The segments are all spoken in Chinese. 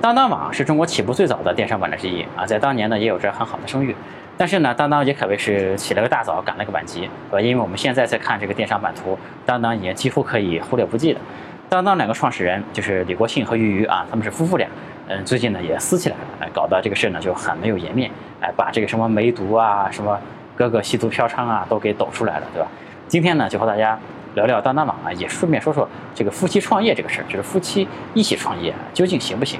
当当网是中国起步最早的电商网站之一啊，在当年呢也有着很好的声誉。但是呢，当当也可谓是起了个大早，赶了个晚集，对吧？因为我们现在在看这个电商版图，当当已经几乎可以忽略不计了。当当两个创始人就是李国庆和俞渝啊，他们是夫妇俩，嗯，最近呢也撕起来了，哎，搞得这个事呢就很没有颜面，哎，把这个什么梅毒啊，什么哥哥吸毒嫖娼啊都给抖出来了，对吧？今天呢就和大家聊聊当当网啊，也顺便说说这个夫妻创业这个事儿，就是夫妻一起创业究竟行不行？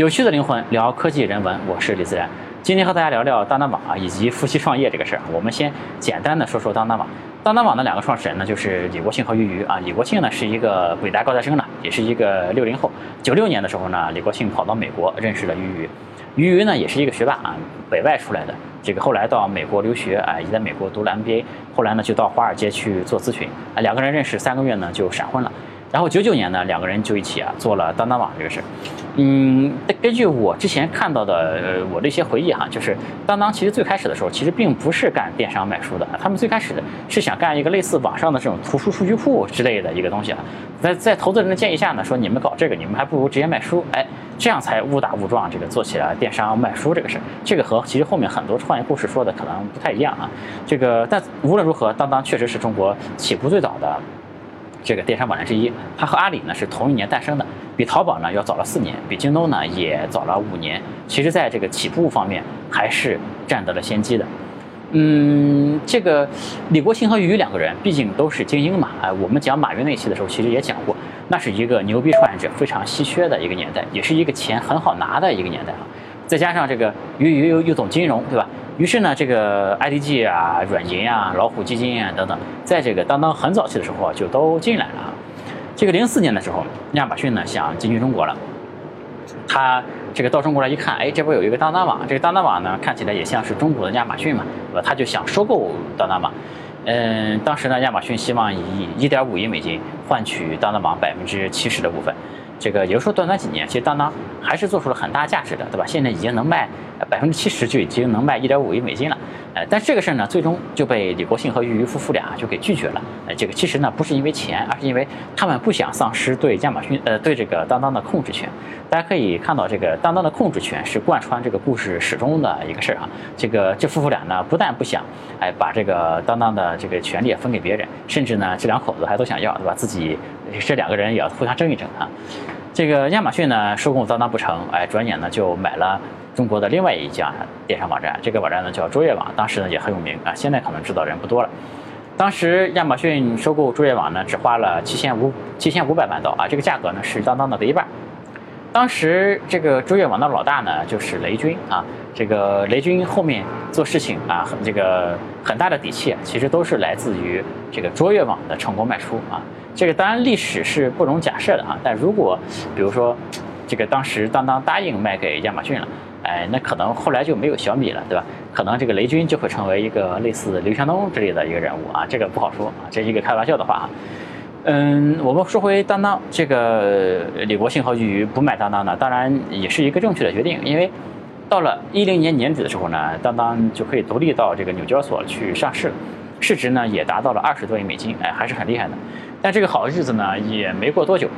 有趣的灵魂聊科技人文，我是李自然。今天和大家聊聊当当网啊，以及夫妻创业这个事儿。我们先简单的说说当当网。当当网的两个创始人呢，就是李国庆和俞渝啊。李国庆呢是一个北大高材生呢，也是一个六零后。九六年的时候呢，李国庆跑到美国认识了俞渝。俞渝呢也是一个学霸啊，北外出来的。这个后来到美国留学啊，也在美国读了 MBA。后来呢就到华尔街去做咨询啊。两个人认识三个月呢就闪婚了。然后九九年呢，两个人就一起啊做了当当网这个事儿。嗯，根据我之前看到的，呃，我的一些回忆哈，就是当当其实最开始的时候，其实并不是干电商卖书的，他们最开始是想干一个类似网上的这种图书数据库之类的一个东西啊。在在投资人的建议下呢，说你们搞这个，你们还不如直接卖书，哎，这样才误打误撞这个做起了电商卖书这个事儿。这个和其实后面很多创业故事说的可能不太一样啊。这个但无论如何，当当确实是中国起步最早的。这个电商网站之一，它和阿里呢是同一年诞生的，比淘宝呢要早了四年，比京东呢也早了五年。其实，在这个起步方面，还是占得了先机的。嗯，这个李国庆和俞两个人，毕竟都是精英嘛。哎，我们讲马云那期的时候，其实也讲过，那是一个牛逼创业者非常稀缺的一个年代，也是一个钱很好拿的一个年代啊。再加上这个又又又又懂金融，对吧？于是呢，这个 IDG 啊、软银啊、老虎基金啊等等，在这个当当很早期的时候，就都进来了。这个零四年的时候，亚马逊呢想进军中国了，他这个到中国来一看，哎，这不有一个当当网？这个当当网呢，看起来也像是中国的亚马逊嘛，对吧？他就想收购当当网。嗯，当时呢，亚马逊希望以一点五亿美金换取当当网百分之七十的股份。这个也就是说，短短几年，其实当当还是做出了很大价值的，对吧？现在已经能卖百分之七十，就已经能卖一点五亿美金了。呃，但这个事儿呢，最终就被李国庆和俞渝夫妇俩就给拒绝了。呃，这个其实呢，不是因为钱，而是因为他们不想丧失对亚马逊呃对这个当当的控制权。大家可以看到，这个当当的控制权是贯穿这个故事始终的一个事儿啊。这个这夫妇俩呢，不但不想哎把这个当当的这个权利分给别人，甚至呢，这两口子还都想要，对吧？自己这两个人也要互相争一争啊。这个亚马逊呢收购当当不成，哎，转眼呢就买了中国的另外一家电商网站，这个网站呢叫卓越网，当时呢也很有名啊，现在可能知道人不多了。当时亚马逊收购卓越网呢，只花了七千五七千五百万刀啊，这个价格呢是当当的的一半。当时这个卓越网的老大呢就是雷军啊，这个雷军后面做事情啊，这个很大的底气，其实都是来自于这个卓越网的成功卖出啊。这个当然历史是不容假设的啊，但如果比如说这个当时当当答应卖给亚马逊了，哎，那可能后来就没有小米了，对吧？可能这个雷军就会成为一个类似刘强东之类的一个人物啊，这个不好说啊，这是一个开玩笑的话啊。嗯，我们说回当当，这个李国庆和俞渝不买当当呢，当然也是一个正确的决定，因为到了一零年年底的时候呢，当当就可以独立到这个纽交所去上市了，市值呢也达到了二十多亿美金，哎，还是很厉害的。但这个好日子呢也没过多久，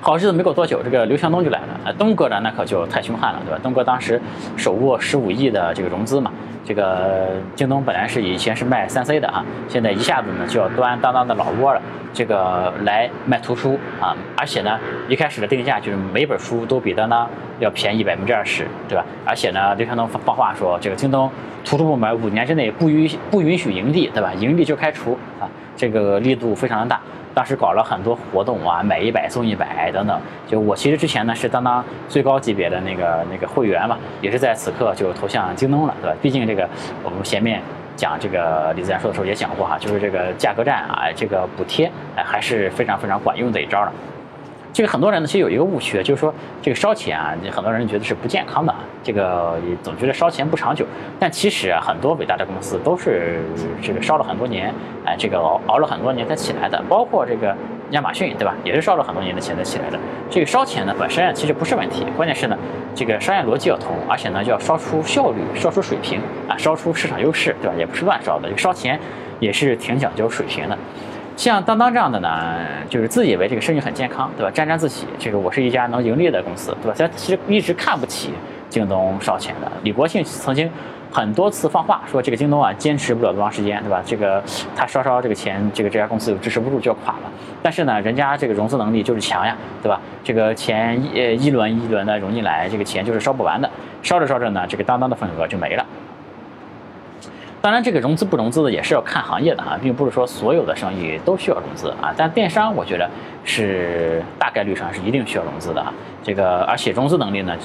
好日子没过多久，这个刘强东就来了。啊，东哥呢那可就太凶悍了，对吧？东哥当时手握十五亿的这个融资嘛，这个京东本来是以前是卖三 C 的啊，现在一下子呢就要端当当的老窝了，这个来卖图书啊，而且呢一开始的定价就是每本书都比当当要便宜百分之二十，对吧？而且呢刘强东放话说，这个京东图书部门五年之内不允不允许盈利，对吧？盈利就开除啊。这个力度非常的大，当时搞了很多活动啊，买一百送一百等等。就我其实之前呢是当当最高级别的那个那个会员嘛，也是在此刻就投向京东了，对吧？毕竟这个我们前面讲这个李自然说的时候也讲过哈，就是这个价格战啊，这个补贴哎还是非常非常管用的一招了。这个很多人呢，其实有一个误区，就是说这个烧钱啊，很多人觉得是不健康的，这个总觉得烧钱不长久。但其实啊，很多伟大的公司都是这个烧了很多年，哎，这个熬了很多年才起来的。包括这个亚马逊，对吧？也是烧了很多年的钱才起来的。这个烧钱呢，本身其实不是问题，关键是呢，这个商业逻辑要通，而且呢，就要烧出效率、烧出水平啊，烧出市场优势，对吧？也不是乱烧的，这个烧钱也是挺讲究水平的。像当当这样的呢，就是自以为这个生意很健康，对吧？沾沾自喜，这个我是一家能盈利的公司，对吧？他其实一直看不起京东烧钱的。李国庆曾经很多次放话说，这个京东啊，坚持不了多长时间，对吧？这个他烧烧这个钱，这个这家公司支持不住就要垮了。但是呢，人家这个融资能力就是强呀，对吧？这个钱一呃一轮一轮的融进来，这个钱就是烧不完的，烧着烧着呢，这个当当的份额就没了。当然，这个融资不融资的也是要看行业的哈，并不是说所有的生意都需要融资啊。但电商我觉得是大概率上是一定需要融资的啊。这个而且融资能力呢，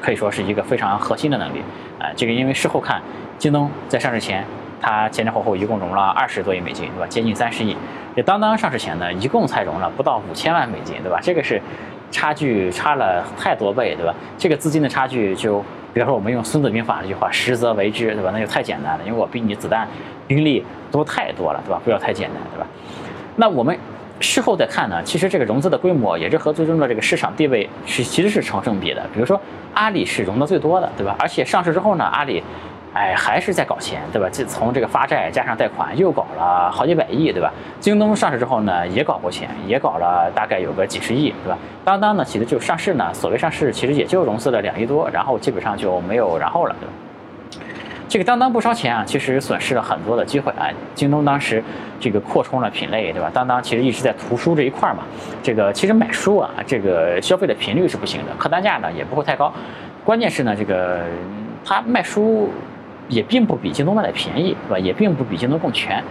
可以说是一个非常核心的能力啊。这个因为事后看，京东在上市前，它前前后后一共融了二十多亿美金，对吧？接近三十亿。这当当上市前呢，一共才融了不到五千万美金，对吧？这个是差距差了太多倍，对吧？这个资金的差距就。比如说，我们用《孙子兵法》这句话“实则为之”，对吧？那就太简单了，因为我比你子弹、兵力多太多了，对吧？不要太简单，对吧？那我们事后再看呢，其实这个融资的规模也是和最终的这个市场地位是其实是成正比的。比如说，阿里是融的最多的，对吧？而且上市之后呢，阿里。哎，还是在搞钱，对吧？这从这个发债加上贷款，又搞了好几百亿，对吧？京东上市之后呢，也搞过钱，也搞了大概有个几十亿，对吧？当当呢，其实就上市呢，所谓上市，其实也就融资了两亿多，然后基本上就没有然后了，对吧？这个当当不烧钱啊，其实损失了很多的机会啊。京东当时这个扩充了品类，对吧？当当其实一直在图书这一块嘛，这个其实买书啊，这个消费的频率是不行的，客单价呢也不会太高，关键是呢，这个他卖书。也并不比京东卖的便宜，对吧？也并不比京东更全，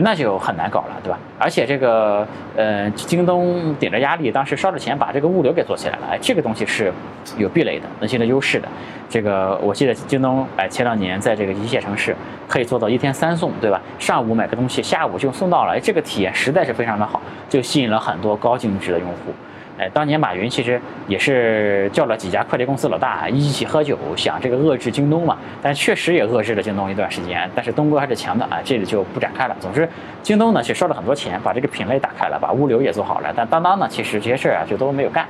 那就很难搞了，对吧？而且这个，呃，京东顶着压力，当时烧着钱把这个物流给做起来了，哎，这个东西是有壁垒的，能形成优势的。这个我记得京东，哎，前两年在这个一线城市可以做到一天三送，对吧？上午买个东西，下午就送到了，哎，这个体验实在是非常的好，就吸引了很多高净值的用户。哎，当年马云其实也是叫了几家快递公司老大一起喝酒，想这个遏制京东嘛，但确实也遏制了京东一段时间。但是东哥还是强的啊，这里就不展开了。总之，京东呢是烧了很多钱，把这个品类打开了，把物流也做好了。但当当呢，其实这些事儿啊就都没有干。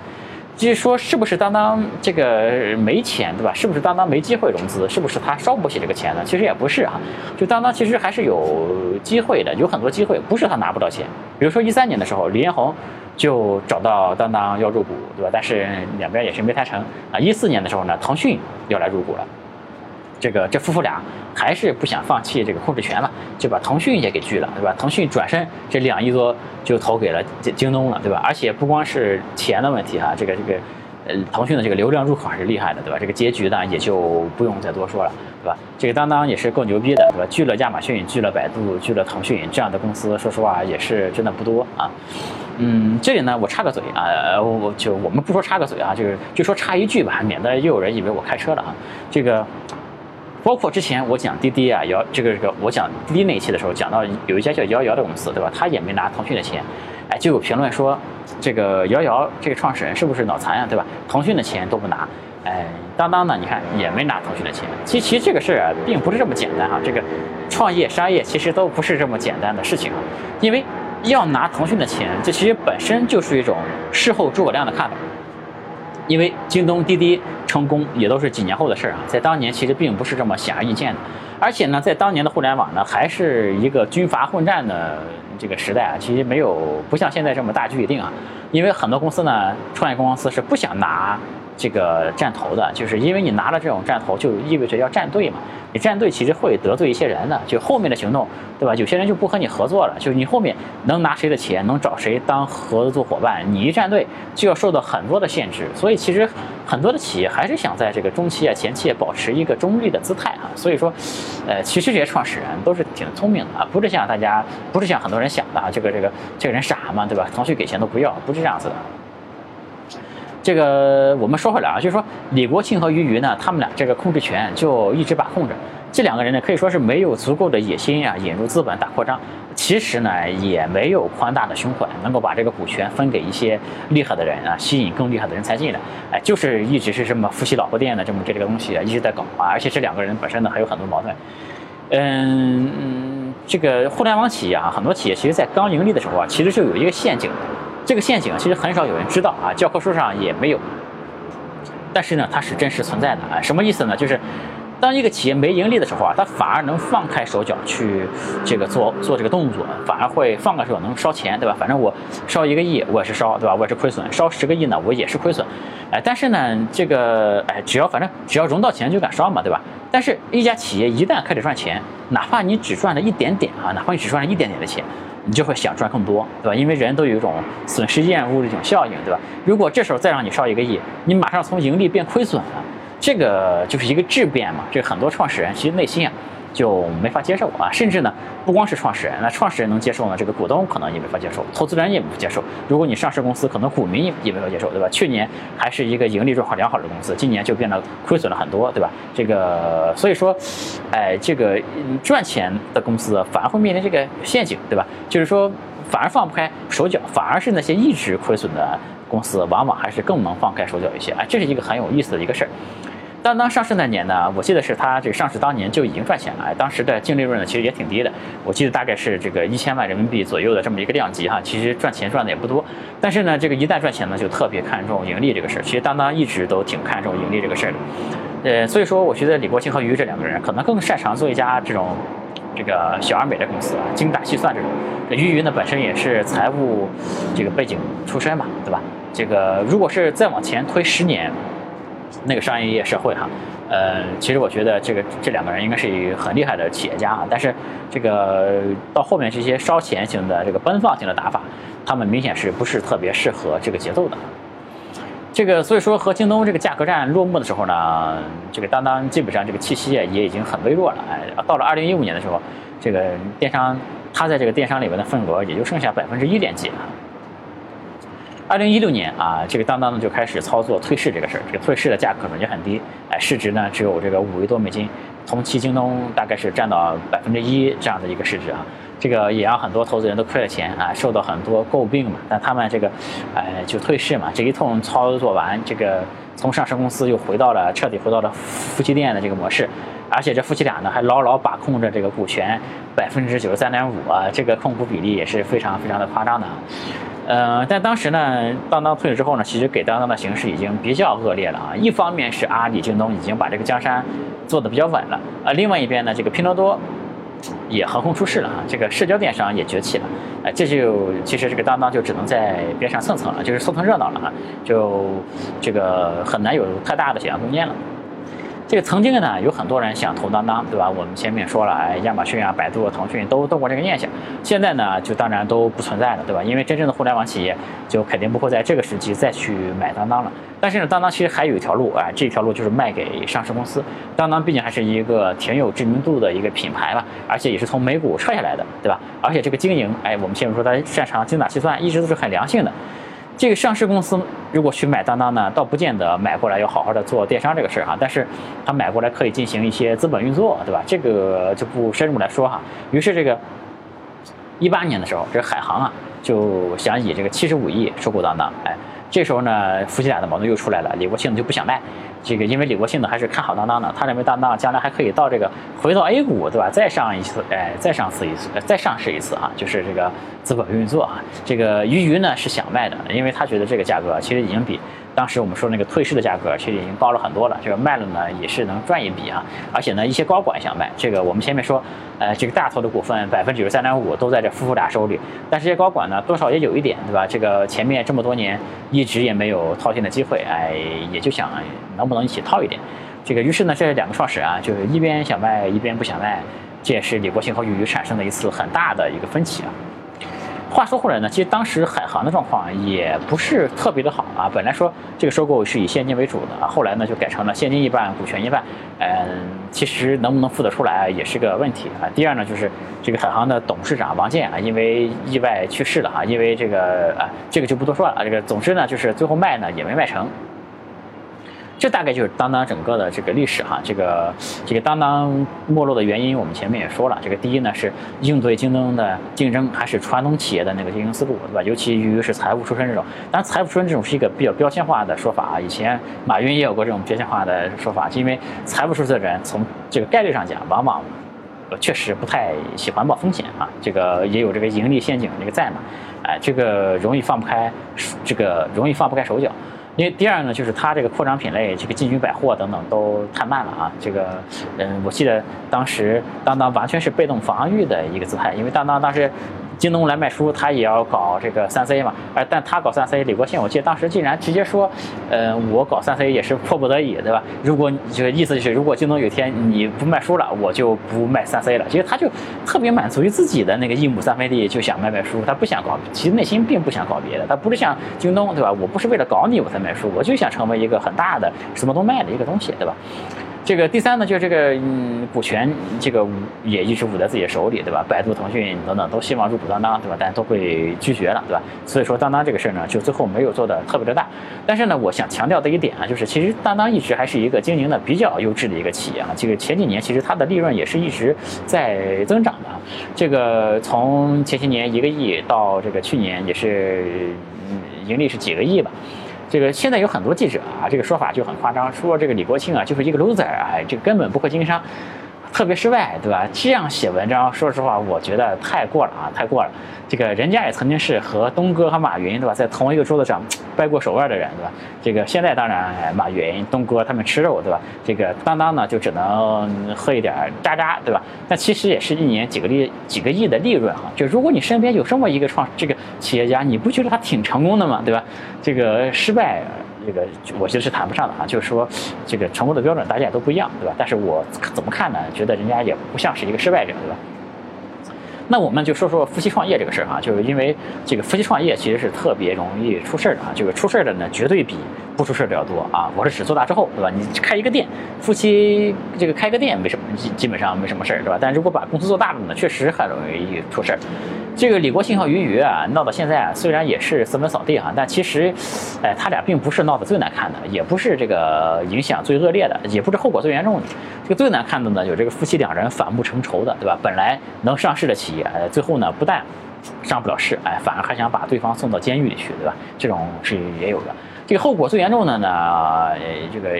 至于说是不是当当这个没钱，对吧？是不是当当没机会融资？是不是他烧不起这个钱呢？其实也不是啊，就当当其实还是有机会的，有很多机会，不是他拿不到钱。比如说一三年的时候，李彦宏。就找到当当要入股，对吧？但是两边也是没谈成啊。一四年的时候呢，腾讯要来入股了，这个这夫妇俩还是不想放弃这个控制权嘛，就把腾讯也给拒了，对吧？腾讯转身这两亿多就投给了京京东了，对吧？而且不光是钱的问题哈，这个这个。呃，腾讯的这个流量入口还是厉害的，对吧？这个结局呢，也就不用再多说了，对吧？这个当当也是够牛逼的，对吧？拒了亚马逊，拒了百度，拒了腾讯，这样的公司，说实话也是真的不多啊。嗯，这里呢，我插个嘴啊，我就我们不说插个嘴啊，就是就说插一句吧，免得又有人以为我开车了啊。这个包括之前我讲滴滴啊，摇这个这个，我讲滴滴那一期的时候，讲到有一家叫摇摇的公司，对吧？他也没拿腾讯的钱。哎，就有评论说，这个摇摇这个创始人是不是脑残呀，对吧？腾讯的钱都不拿，哎，当当呢？你看也没拿腾讯的钱。其实这个事儿啊，并不是这么简单哈。这个创业商业其实都不是这么简单的事情啊。因为要拿腾讯的钱，这其实本身就是一种事后诸葛亮的看法。因为京东、滴滴成功也都是几年后的事儿啊，在当年其实并不是这么显而易见的。而且呢，在当年的互联网呢，还是一个军阀混战的。这个时代啊，其实没有不像现在这么大局已定啊，因为很多公司呢，创业公司是不想拿。这个站头的，就是因为你拿了这种站头，就意味着要站队嘛。你站队其实会得罪一些人的，就后面的行动，对吧？有些人就不和你合作了，就是你后面能拿谁的钱，能找谁当合作伙伴，你一站队就要受到很多的限制。所以其实很多的企业还是想在这个中期啊、前期保持一个中立的姿态啊。所以说，呃，其实这些创始人都是挺聪明的啊，不是像大家，不是像很多人想的啊，这个这个这个人傻嘛，对吧？腾讯给钱都不要，不是这样子的。这个我们说回来啊，就是说李国庆和俞渝呢，他们俩这个控制权就一直把控着。这两个人呢，可以说是没有足够的野心啊，引入资本大扩张。其实呢也没有宽大的胸怀，能够把这个股权分给一些厉害的人啊，吸引更厉害的人才进来。哎，就是一直是这么夫妻老婆店的这么这个东西啊，一直在搞啊，而且这两个人本身呢还有很多矛盾。嗯，这个互联网企业啊，很多企业其实在刚盈利的时候啊，其实就有一个陷阱，这个陷阱其实很少有人知道啊，教科书上也没有，但是呢它是真实存在的啊，什么意思呢？就是。当一个企业没盈利的时候啊，它反而能放开手脚去这个做做这个动作，反而会放开手能烧钱，对吧？反正我烧一个亿，我也是烧，对吧？我也是亏损；烧十个亿呢，我也是亏损。哎，但是呢，这个哎，只要反正只要融到钱就敢烧嘛，对吧？但是一家企业一旦开始赚钱，哪怕你只赚了一点点啊，哪怕你只赚了一点点的钱，你就会想赚更多，对吧？因为人都有一种损失厌恶的一种效应，对吧？如果这时候再让你烧一个亿，你马上从盈利变亏损了。这个就是一个质变嘛，这很多创始人其实内心啊就没法接受啊，甚至呢不光是创始人，那创始人能接受呢，这个股东可能也没法接受，投资人也不接受。如果你上市公司，可能股民也也没法接受，对吧？去年还是一个盈利状况良好的公司，今年就变得亏损了很多，对吧？这个所以说，哎，这个赚钱的公司反而会面临这个陷阱，对吧？就是说反而放不开手脚，反而是那些一直亏损的公司，往往还是更能放开手脚一些。哎，这是一个很有意思的一个事儿。当当上市那年呢，我记得是它这个上市当年就已经赚钱了，当时的净利润呢其实也挺低的，我记得大概是这个一千万人民币左右的这么一个量级哈，其实赚钱赚的也不多，但是呢，这个一旦赚钱呢，就特别看重盈利这个事儿。其实当当一直都挺看重盈利这个事儿的，呃，所以说我觉得李国庆和俞这两个人可能更擅长做一家这种这个小而美的公司啊，精打细算这种。俞渝呢本身也是财务这个背景出身嘛，对吧？这个如果是再往前推十年。那个商业业社会哈，呃，其实我觉得这个这两个人应该是一很厉害的企业家啊。但是这个到后面这些烧钱型的这个奔放型的打法，他们明显是不是特别适合这个节奏的。这个所以说和京东这个价格战落幕的时候呢，这个当当基本上这个气息也已经很微弱了。哎，到了二零一五年的时候，这个电商它在这个电商里面的份额也就剩下百分之一点几了。二零一六年啊，这个当当呢就开始操作退市这个事儿，这个退市的价格呢也很低，哎，市值呢只有这个五亿多美金，同期京东大概是占到百分之一这样的一个市值啊，这个也让很多投资人都亏了钱啊，受到很多诟病嘛。但他们这个，哎，就退市嘛，这一通操作完，这个从上市公司又回到了彻底回到了夫妻店的这个模式，而且这夫妻俩呢还牢牢把控着这个股权百分之九十三点五啊，这个控股比例也是非常非常的夸张的啊。呃，但当时呢，当当退了之后呢，其实给当当的形势已经比较恶劣了啊。一方面是阿里、京东已经把这个江山做得比较稳了啊，另外一边呢，这个拼多多也横空出世了啊，这个社交电商也崛起了，哎，这就其实这个当当就只能在边上蹭蹭了，就是凑蹭热闹了啊，就这个很难有太大的想象空间了。这个曾经呢，有很多人想投当当，对吧？我们前面说了，哎，亚马逊啊、百度、腾讯都动过这个念想。现在呢，就当然都不存在了，对吧？因为真正的互联网企业就肯定不会在这个时期再去买当当了。但是呢，当当其实还有一条路，啊，这条路就是卖给上市公司。当当毕竟还是一个挺有知名度的一个品牌吧，而且也是从美股撤下来的，对吧？而且这个经营，哎，我们前面说它擅长精打细算，一直都是很良性的。这个上市公司如果去买当当呢，倒不见得买过来要好好的做电商这个事儿哈，但是他买过来可以进行一些资本运作，对吧？这个就不深入来说哈。于是这个一八年的时候，这海航啊就想以这个七十五亿收购当当，哎。这时候呢，夫妻俩的矛盾又出来了。李国庆就不想卖，这个因为李国庆呢还是看好当当的，他认为当当将来还可以到这个回到 A 股，对吧？再上一次，哎，再上次一次，再上市一次啊，就是这个资本运作啊。这个俞渝呢是想卖的，因为他觉得这个价格其实已经比。当时我们说那个退市的价格其实已经高了很多了，这个卖了呢也是能赚一笔啊，而且呢一些高管想卖，这个我们前面说，呃这个大头的股份百分之九十三点五都在这夫妇俩手里，但是这些高管呢多少也有一点对吧？这个前面这么多年一直也没有套现的机会，哎也就想能不能一起套一点，这个于是呢这两个创始人啊就是一边想卖一边不想卖，这也是李国庆和俞渝产生的一次很大的一个分歧啊。话说回来呢，其实当时海航的状况也不是特别的好啊。本来说这个收购是以现金为主的啊，后来呢就改成了现金一半，股权一半。嗯，其实能不能付得出来也是个问题啊。第二呢，就是这个海航的董事长王健啊，因为意外去世了啊。因为这个啊，这个就不多说了啊。这个总之呢，就是最后卖呢也没卖成。这大概就是当当整个的这个历史哈。这个这个当当没落的原因，我们前面也说了。这个第一呢是应对京东的竞争，还是传统企业的那个经营思路，对吧？尤其于是财务出身这种。当然，财务出身这种是一个比较标签化的说法啊。以前马云也有过这种标签化的说法，因为财务出身的人从这个概率上讲，往往确实不太喜欢冒风险啊。这个也有这个盈利陷阱这个在嘛。哎，这个容易放不开，这个容易放不开手脚。因为第二呢，就是它这个扩张品类，这个进军百货等等都太慢了啊。这个，嗯，我记得当时当当完全是被动防御的一个姿态，因为当当当时。京东来卖书，他也要搞这个三 C 嘛，而但他搞三 C，李国庆我记得当时竟然直接说，呃，我搞三 C 也是迫不得已，对吧？如果就意思就是，如果京东有一天你不卖书了，我就不卖三 C 了。其实他就特别满足于自己的那个一亩三分地，就想卖卖书，他不想搞，其实内心并不想搞别的，他不是像京东，对吧？我不是为了搞你我才卖书，我就想成为一个很大的什么都卖的一个东西，对吧？这个第三呢，就是这个嗯，股权这个也一直捂在自己的手里，对吧？百度、腾讯等等都希望入股当当，对吧？但都会拒绝了，对吧？所以说当当这个事儿呢，就最后没有做的特别的大。但是呢，我想强调的一点啊，就是其实当当一直还是一个经营的比较优质的一个企业啊。这个前几年其实它的利润也是一直在增长的。这个从前些年一个亿到这个去年也是盈利是几个亿吧。这个现在有很多记者啊，这个说法就很夸张，说这个李国庆啊就是一个 loser 啊，这个根本不会经商。特别失败，对吧？这样写文章，说实话，我觉得太过了啊，太过了。这个人家也曾经是和东哥和马云，对吧，在同一个桌子上掰过手腕的人，对吧？这个现在当然，马云、东哥他们吃肉，对吧？这个当当呢，就只能喝一点渣渣，对吧？但其实也是一年几个利、几个亿的利润哈。就如果你身边有这么一个创这个企业家，你不觉得他挺成功的吗？对吧？这个失败。这个我觉得是谈不上的啊，就是说，这个成功的标准大家也都不一样，对吧？但是我怎么看呢？觉得人家也不像是一个失败者，对吧？那我们就说说夫妻创业这个事儿哈，就是因为这个夫妻创业其实是特别容易出事儿的啊，这个出事儿的呢绝对比不出事儿的要多啊。我是指做大之后，对吧？你开一个店，夫妻这个开个店没什么，基基本上没什么事儿，对吧？但如果把公司做大了呢，确实很容易出事儿。这个李国庆和俞渝啊，闹到现在啊，虽然也是四分扫地哈，但其实，哎，他俩并不是闹得最难看的，也不是这个影响最恶劣的，也不是后果最严重的。这个最难看的呢，有这个夫妻两人反目成仇的，对吧？本来能上市的企业，哎，最后呢，不但上不了市，哎，反而还想把对方送到监狱里去，对吧？这种是也有的。这个后果最严重的呢，呃，这个。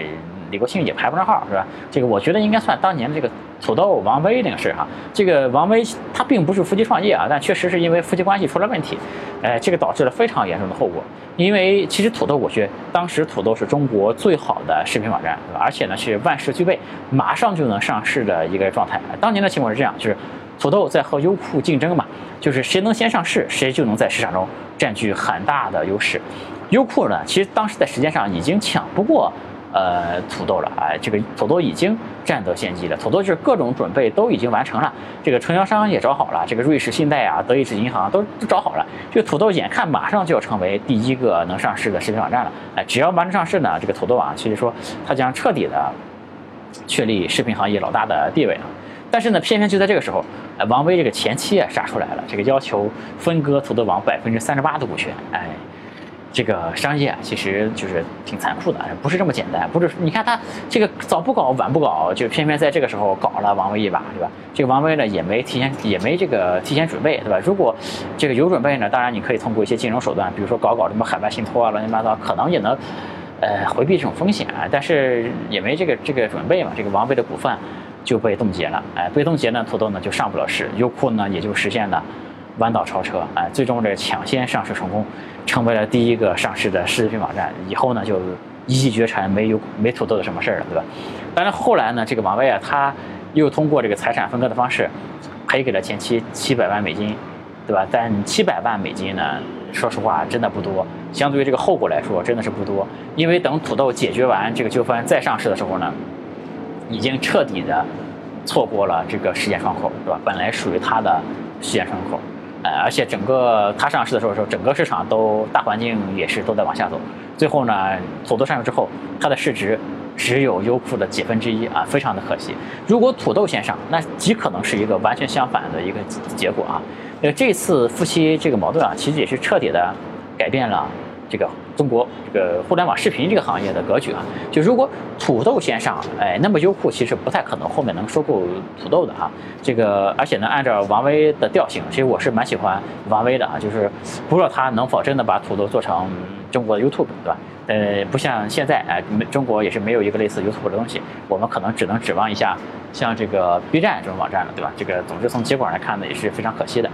李国庆也排不上号，是吧？这个我觉得应该算当年的这个土豆王威那个事哈。这个王威他并不是夫妻创业啊，但确实是因为夫妻关系出了问题，哎，这个导致了非常严重的后果。因为其实土豆，我觉得当时土豆是中国最好的视频网站，而且呢是万事俱备，马上就能上市的一个状态。当年的情况是这样，就是土豆在和优酷竞争嘛，就是谁能先上市，谁就能在市场中占据很大的优势。优酷呢，其实当时在时间上已经抢不过。呃，土豆了啊，这个土豆已经占得先机了。土豆就是各种准备都已经完成了，这个承销商也找好了，这个瑞士信贷啊、德意志银行都都找好了。这个土豆眼看马上就要成为第一个能上市的视频网站了，哎，只要完成上市呢，这个土豆网其实说它将彻底的确立视频行业老大的地位啊。但是呢，偏偏就在这个时候，王威这个前妻啊杀出来了，这个要求分割土豆网百分之三十八的股权，哎。这个商业啊，其实就是挺残酷的，不是这么简单。不是，你看他这个早不搞晚不搞，就偏偏在这个时候搞了王威一把，对吧？这个王威呢，也没提前，也没这个提前准备，对吧？如果这个有准备呢，当然你可以通过一些金融手段，比如说搞搞什么海外信托啊，乱七八糟，可能也能呃回避这种风险啊。但是也没这个这个准备嘛，这个王威的股份就被冻结了。哎，被冻结呢，土豆呢就上不了市，优酷呢也就实现了。弯道超车，哎，最终这抢先上市成功，成为了第一个上市的视频网站。以后呢，就一骑绝尘，没有没土豆的什么事儿了，对吧？但是后来呢，这个王威啊，他又通过这个财产分割的方式，赔给了前妻七百万美金，对吧？但七百万美金呢，说实话真的不多，相对于这个后果来说，真的是不多。因为等土豆解决完这个纠纷再上市的时候呢，已经彻底的错过了这个时间窗口，对吧？本来属于他的时间窗口。呃，而且整个它上市的时候，时候整个市场都大环境也是都在往下走。最后呢，土豆上市之后，它的市值只有优酷的几分之一啊，非常的可惜。如果土豆先上，那极可能是一个完全相反的一个结果啊。那，这次夫妻这个矛盾啊，其实也是彻底的改变了这个中国这个互联网视频这个行业的格局啊。就如果土豆先上，哎，那么优酷其实不太可能后面能收购土豆的哈。这个而且呢，按照王威的调性，其实我是蛮喜欢王威的啊，就是不知道他能否真的把土豆做成中国的 YouTube，对吧？呃，不像现在，哎，中国也是没有一个类似 YouTube 的东西，我们可能只能指望一下像这个 B 站这种网站了，对吧？这个总之从结果来看呢，也是非常可惜的。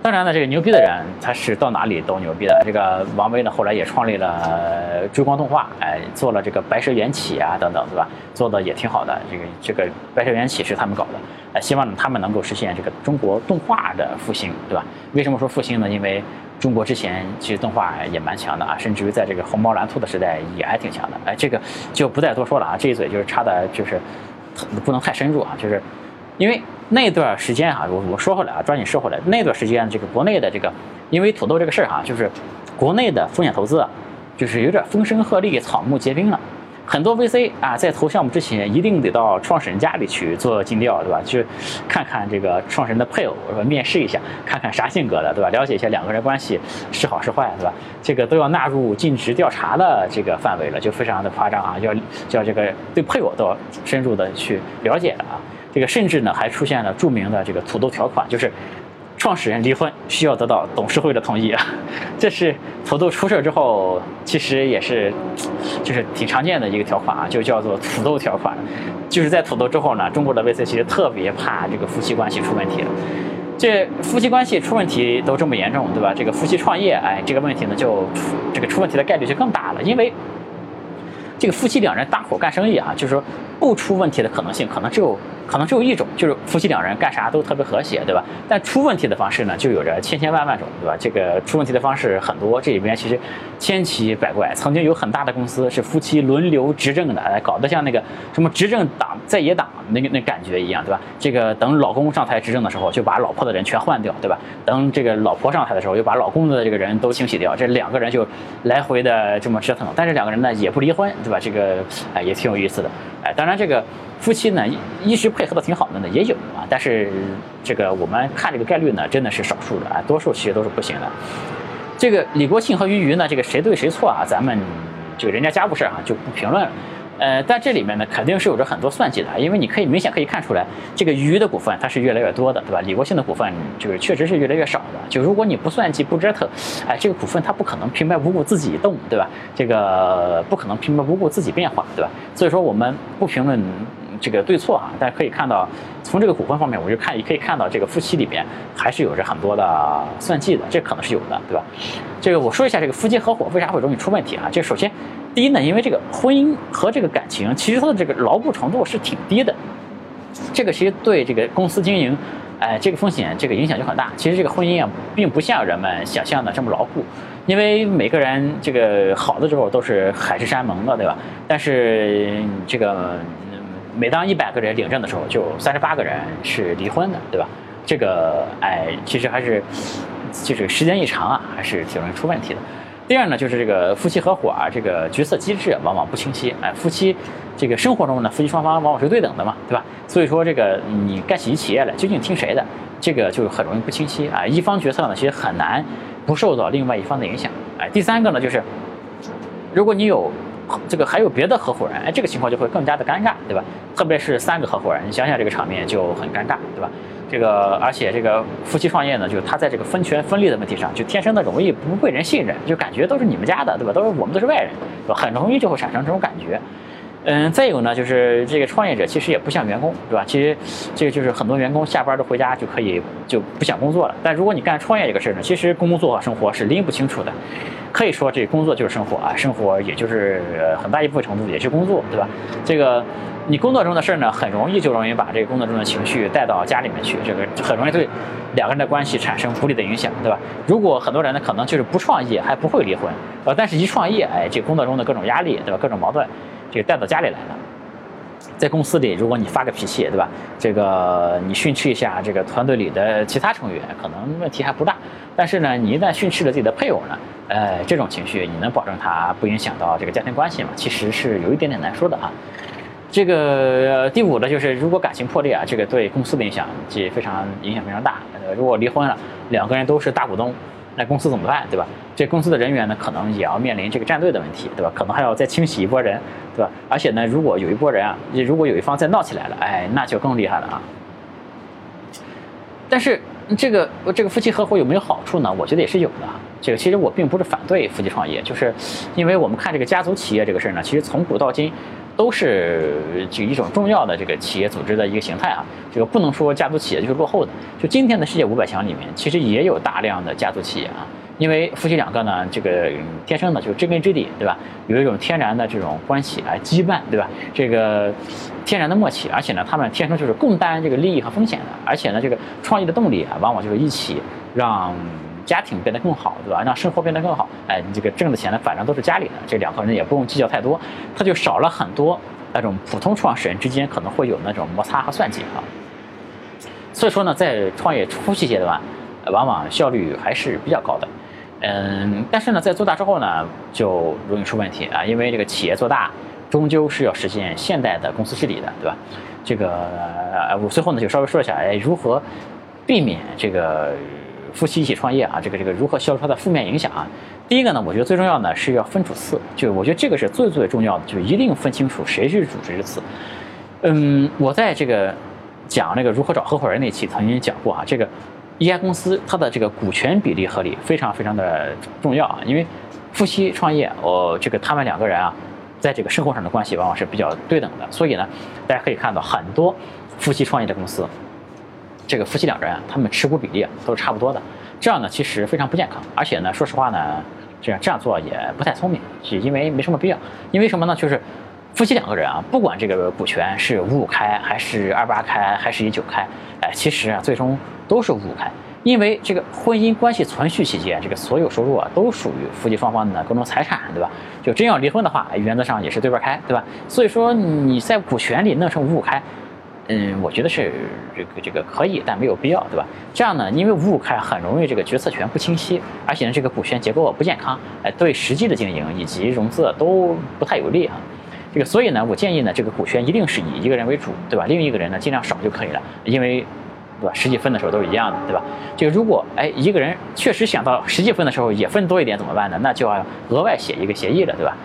当然呢，这个牛逼的人他是到哪里都牛逼的。这个王威呢，后来也创立了追光动画，哎，做了这个白蛇缘起啊等等，对吧？做的也挺好的。这个这个白蛇缘起是他们搞的，哎，希望他们能够实现这个中国动画的复兴，对吧？为什么说复兴呢？因为中国之前其实动画也蛮强的啊，甚至于在这个红毛蓝兔的时代也还挺强的。哎，这个就不再多说了啊，这一嘴就是插的，就是不能太深入啊，就是因为那段时间哈，我我说回来啊，抓紧说回来，那段时间这个国内的这个，因为土豆这个事儿哈，就是国内的风险投资啊，就是有点风声鹤唳、草木皆兵了。很多 VC 啊，在投项目之前，一定得到创始人家里去做尽调，对吧？去看看这个创始人的配偶，是吧？面试一下，看看啥性格的，对吧？了解一下两个人关系是好是坏，对吧？这个都要纳入尽职调查的这个范围了，就非常的夸张啊！要叫这个对配偶都要深入的去了解的啊！这个甚至呢，还出现了著名的这个土豆条款，就是。创始人离婚需要得到董事会的同意啊，这是土豆出事之后，其实也是，就是挺常见的一个条款啊，就叫做土豆条款。就是在土豆之后呢，中国的 VC 其实特别怕这个夫妻关系出问题了。这夫妻关系出问题都这么严重，对吧？这个夫妻创业，哎，这个问题呢就出这个出问题的概率就更大了，因为这个夫妻两人搭伙干生意啊，就是说不出问题的可能性可能只有。可能只有一种，就是夫妻两人干啥都特别和谐，对吧？但出问题的方式呢，就有着千千万万种，对吧？这个出问题的方式很多，这里边其实千奇百怪。曾经有很大的公司是夫妻轮流执政的，搞得像那个什么执政党在野党那个那感觉一样，对吧？这个等老公上台执政的时候，就把老婆的人全换掉，对吧？等这个老婆上台的时候，又把老公的这个人都清洗掉，这两个人就来回的这么折腾。但是两个人呢也不离婚，对吧？这个哎也挺有意思的，当然这个。夫妻呢，一直配合的挺好的呢，也有啊，但是这个我们看这个概率呢，真的是少数的啊，多数其实都是不行的。这个李国庆和俞渝呢，这个谁对谁错啊？咱们这个人家家务事啊，就不评论了。呃，但这里面呢，肯定是有着很多算计的，因为你可以明显可以看出来，这个鱼的股份它是越来越多的，对吧？李国庆的股份就是确实是越来越少的。就如果你不算计不折腾，哎，这个股份它不可能平白无故自己动，对吧？这个不可能平白无故自己变化，对吧？所以说我们不评论。这个对错啊，大家可以看到，从这个股份方面，我就看也可以看到，这个夫妻里边还是有着很多的算计的，这可能是有的，对吧？这个我说一下，这个夫妻合伙为啥会容易出问题啊？就首先，第一呢，因为这个婚姻和这个感情，其实它的这个牢固程度是挺低的，这个其实对这个公司经营，哎，这个风险这个影响就很大。其实这个婚姻啊，并不像人们想象的这么牢固，因为每个人这个好的时候都是海誓山盟的，对吧？但是这个。每当一百个人领证的时候，就三十八个人是离婚的，对吧？这个哎，其实还是就是时间一长啊，还是挺容易出问题的。第二呢，就是这个夫妻合伙啊，这个角色机制往往不清晰。哎，夫妻这个生活中呢，夫妻双方往往是对等的嘛，对吧？所以说这个你干起企业来，究竟听谁的？这个就很容易不清晰啊。一方决策呢，其实很难不受到另外一方的影响。哎，第三个呢，就是如果你有。这个还有别的合伙人，哎，这个情况就会更加的尴尬，对吧？特别是三个合伙人，你想想这个场面就很尴尬，对吧？这个而且这个夫妻创业呢，就是他在这个分权分利的问题上，就天生的容易不被人信任，就感觉都是你们家的，对吧？都是我们都是外人，很容易就会产生这种感觉。嗯，再有呢，就是这个创业者其实也不像员工，对吧？其实这个就是很多员工下班都回家就可以就不想工作了，但如果你干创业这个事儿呢，其实工作和生活是拎不清楚的。可以说，这工作就是生活啊，生活也就是很大一部分程度也是工作，对吧？这个你工作中的事儿呢，很容易就容易把这个工作中的情绪带到家里面去，这个很容易对两个人的关系产生不利的影响，对吧？如果很多人呢，可能就是不创业还不会离婚，呃，但是一创业，哎，这工作中的各种压力，对吧？各种矛盾，这个带到家里来了。在公司里，如果你发个脾气，对吧？这个你训斥一下这个团队里的其他成员，可能问题还不大。但是呢，你一旦训斥了自己的配偶呢，呃，这种情绪你能保证他不影响到这个家庭关系吗？其实是有一点点难说的啊。这个第五呢，就是如果感情破裂啊，这个对公司的影响即非常影响非常大。如果离婚了，两个人都是大股东，那公司怎么办，对吧？这公司的人员呢，可能也要面临这个战队的问题，对吧？可能还要再清洗一波人，对吧？而且呢，如果有一波人啊，如果有一方再闹起来了，哎，那就更厉害了啊。但是这个这个夫妻合伙有没有好处呢？我觉得也是有的。这个其实我并不是反对夫妻创业，就是因为我们看这个家族企业这个事儿呢，其实从古到今都是就一种重要的这个企业组织的一个形态啊。这个不能说家族企业就是落后的，就今天的世界五百强里面，其实也有大量的家族企业啊。因为夫妻两个呢，这个天生的就知根知底，对吧？有一种天然的这种关系啊，羁绊，对吧？这个天然的默契，而且呢，他们天生就是共担这个利益和风险的，而且呢，这个创业的动力啊，往往就是一起让家庭变得更好，对吧？让生活变得更好。哎，你这个挣的钱呢，反正都是家里的，这两个人也不用计较太多，他就少了很多那种普通创始人之间可能会有那种摩擦和算计啊。所以说呢，在创业初期阶段，往往效率还是比较高的。嗯，但是呢，在做大之后呢，就容易出问题啊，因为这个企业做大，终究是要实现现代的公司治理的，对吧？这个我最后呢就稍微说一下，哎，如何避免这个夫妻一起创业啊？这个这个如何消除它的负面影响啊？第一个呢，我觉得最重要呢是要分主次，就我觉得这个是最最重要的，就一定分清楚谁是主谁是次。嗯，我在这个讲那个如何找合伙人那期曾经讲过啊，这个。一家公司它的这个股权比例合理非常非常的重要啊，因为夫妻创业，哦，这个他们两个人啊，在这个生活上的关系往往是比较对等的，所以呢，大家可以看到很多夫妻创业的公司，这个夫妻两个人啊，他们持股比例都是差不多的，这样呢其实非常不健康，而且呢，说实话呢，这样这样做也不太聪明，是因为没什么必要，因为什么呢？就是夫妻两个人啊，不管这个股权是五五开还是二八开还是一九开，哎，其实啊，最终。都是五五开，因为这个婚姻关系存续期间，这个所有收入啊都属于夫妻双方的共同财产，对吧？就真要离婚的话，原则上也是对半开，对吧？所以说你在股权里弄成五五开，嗯，我觉得是这个这个可以，但没有必要，对吧？这样呢，因为五五开很容易这个决策权不清晰，而且呢这个股权结构不健康，哎，对实际的经营以及融资都不太有利啊。所以呢，我建议呢，这个股权一定是以一个人为主，对吧？另一个人呢尽量少就可以了，因为。对吧？实际分的时候都是一样的，对吧？就如果哎一个人确实想到实际分的时候也分多一点怎么办呢？那就要额外写一个协议了，对吧？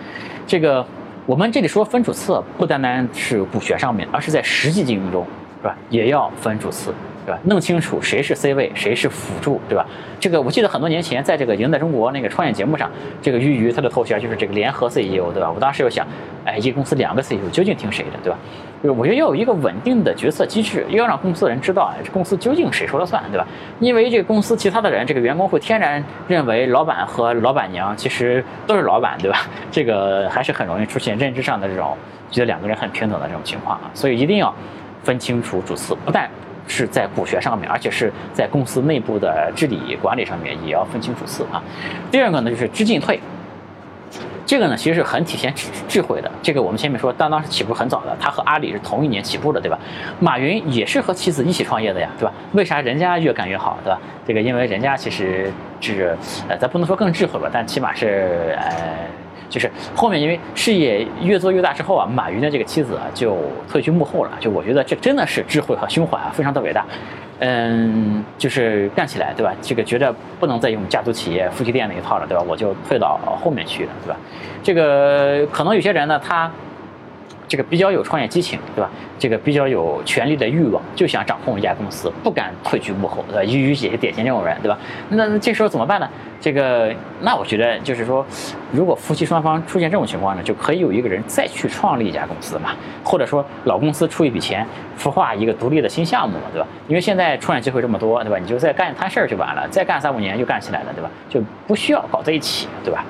这个我们这里说分主次，不单单是股权上面，而是在实际经营中，是吧？也要分主次。对吧？弄清楚谁是 C 位，谁是辅助，对吧？这个我记得很多年前，在这个赢在中国那个创业节目上，这个俞渝他的头衔就是这个联合 CEO，对吧？我当时又想，哎，一个公司两个 CEO 究竟听谁的，对吧？就我觉得要有一个稳定的决策机制，又要让公司的人知道，哎，这公司究竟谁说了算，对吧？因为这个公司其他的人，这个员工会天然认为老板和老板娘其实都是老板，对吧？这个还是很容易出现认知上的这种觉得两个人很平等的这种情况啊，所以一定要分清楚主次，不但。是在股权上面，而且是在公司内部的治理管理上面也要分清主次啊。第二个呢，就是知进退，这个呢其实是很体现智智慧的。这个我们前面说，当当是起步很早的，他和阿里是同一年起步的，对吧？马云也是和妻子一起创业的呀，对吧？为啥人家越干越好，对吧？这个因为人家其实是呃，咱不能说更智慧吧，但起码是呃。就是后面因为事业越做越大之后啊，马云的这个妻子啊就退居幕后了。就我觉得这真的是智慧和胸怀啊，非常的伟大。嗯，就是干起来，对吧？这个觉得不能再用家族企业、夫妻店那一套了，对吧？我就退到后面去了，对吧？这个可能有些人呢，他。这个比较有创业激情，对吧？这个比较有权力的欲望，就想掌控一家公司，不敢退居幕后，对吧？俞渝也是典型这种人，对吧？那这时候怎么办呢？这个，那我觉得就是说，如果夫妻双方出现这种情况呢，就可以有一个人再去创立一家公司嘛，或者说老公司出一笔钱，孵化一个独立的新项目嘛，对吧？因为现在创业机会这么多，对吧？你就再干一摊事儿就完了，再干三五年就干起来了，对吧？就不需要搞在一起，对吧？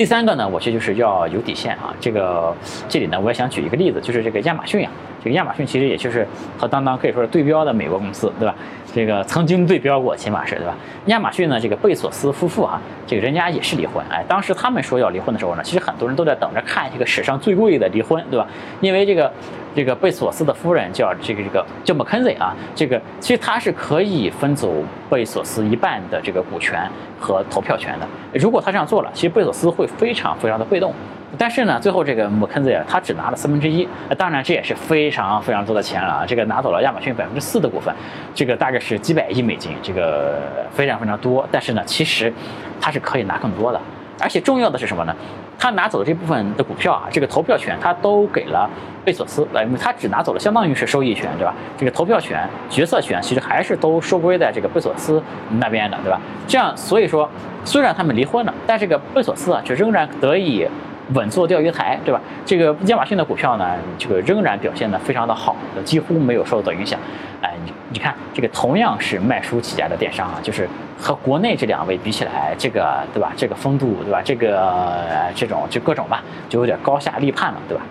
第三个呢，我觉得就是要有底线啊。这个这里呢，我也想举一个例子，就是这个亚马逊啊。这个亚马逊其实也就是和当当可以说是对标的美国公司，对吧？这个曾经对标过，起码是对吧？亚马逊呢，这个贝索斯夫妇啊，这个人家也是离婚。哎，当时他们说要离婚的时候呢，其实很多人都在等着看这个史上最贵的离婚，对吧？因为这个这个贝索斯的夫人叫这个这个叫 McKenzie 啊，这个其实他是可以分走贝索斯一半的这个股权和投票权的。如果他这样做了，其实贝索斯会非常非常的被动。但是呢，最后这个 McKenzie 他只拿了四分之一，当然这也是非常非常多的钱了啊！这个拿走了亚马逊百分之四的股份，这个大概是几百亿美金，这个非常非常多。但是呢，其实他是可以拿更多的，而且重要的是什么呢？他拿走的这部分的股票啊，这个投票权他都给了贝索斯，呃，他只拿走了相当于是收益权，对吧？这个投票权、决策权其实还是都收归在这个贝索斯那边的，对吧？这样，所以说虽然他们离婚了，但这个贝索斯啊，却仍然得以。稳坐钓鱼台，对吧？这个亚马逊的股票呢，这个仍然表现的非常的好，几乎没有受到影响。哎，你看，这个同样是卖书起家的电商啊，就是和国内这两位比起来，这个对吧？这个风度对吧？这个这种就各种吧，就有点高下立判了，对吧？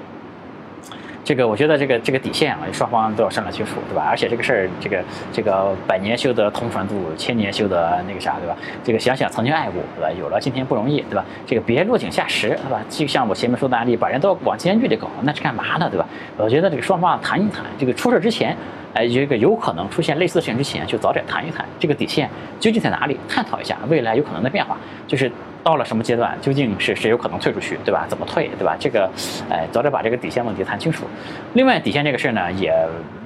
这个我觉得这个这个底线啊，双方都要商量清楚，对吧？而且这个事儿，这个这个百年修得同船渡，千年修得那个啥，对吧？这个想想曾经爱过，对吧？有了今天不容易，对吧？这个别落井下石，对吧？就像我前面说的案例，把人都往监狱里搞，那是干嘛呢，对吧？我觉得这个双方谈一谈，这个出事之前，哎，这个有可能出现类似事情之前，就早点谈一谈，这个底线究竟在哪里？探讨一下未来有可能的变化，就是。到了什么阶段，究竟是谁有可能退出去，对吧？怎么退，对吧？这个，哎，早点把这个底线问题谈清楚。另外，底线这个事儿呢，也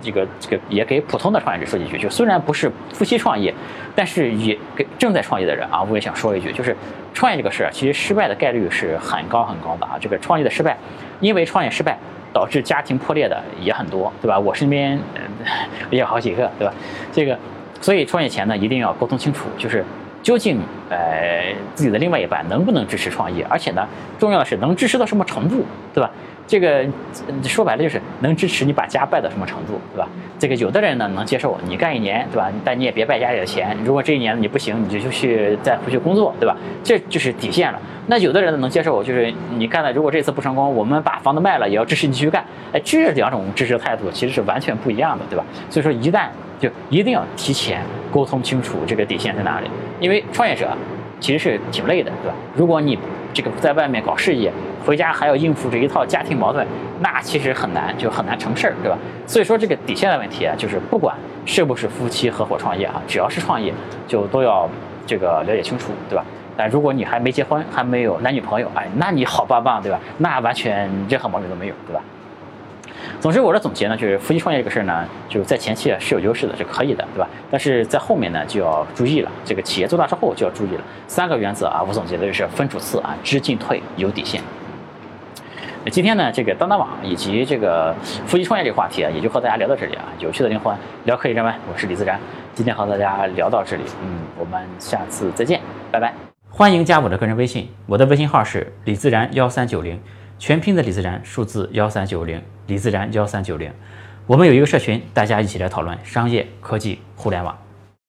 这个这个也给普通的创业者说几句，就虽然不是夫妻创业，但是也给正在创业的人啊，我也想说一句，就是创业这个事儿，其实失败的概率是很高很高的啊。这个创业的失败，因为创业失败导致家庭破裂的也很多，对吧？我身边也有好几个，对吧？这个，所以创业前呢，一定要沟通清楚，就是。究竟，呃，自己的另外一半能不能支持创业？而且呢，重要的是能支持到什么程度，对吧？这个说白了就是能支持你把家败到什么程度，对吧？这个有的人呢能接受你干一年，对吧？但你也别败家里的钱。如果这一年你不行，你就就去再回去工作，对吧？这就是底线了。那有的人呢能接受，就是你干了，如果这次不成功，我们把房子卖了也要支持你继续干。哎，这两种支持态度其实是完全不一样的，对吧？所以说一旦就一定要提前沟通清楚这个底线在哪里，因为创业者其实是挺累的，对吧？如果你这个在外面搞事业，回家还要应付这一套家庭矛盾，那其实很难，就很难成事儿，对吧？所以说这个底线的问题啊，就是不管是不是夫妻合伙创业啊，只要是创业，就都要这个了解清楚，对吧？但如果你还没结婚，还没有男女朋友，哎，那你好棒棒，对吧？那完全任何毛病都没有，对吧？总之，我的总结呢，就是夫妻创业这个事儿呢，就是在前期啊是有优势的，是可以的，对吧？但是在后面呢就要注意了，这个企业做大之后就要注意了。三个原则啊，我总结的就是分主次啊，知进退，有底线。今天呢，这个当当网以及这个夫妻创业这个话题啊，也就和大家聊到这里啊。有趣的灵魂聊科技人文，我是李自然，今天和大家聊到这里，嗯，我们下次再见，拜拜。欢迎加我的个人微信，我的微信号是李自然幺三九零。全拼的李自然，数字幺三九零，李自然幺三九零，我们有一个社群，大家一起来讨论商业、科技、互联网。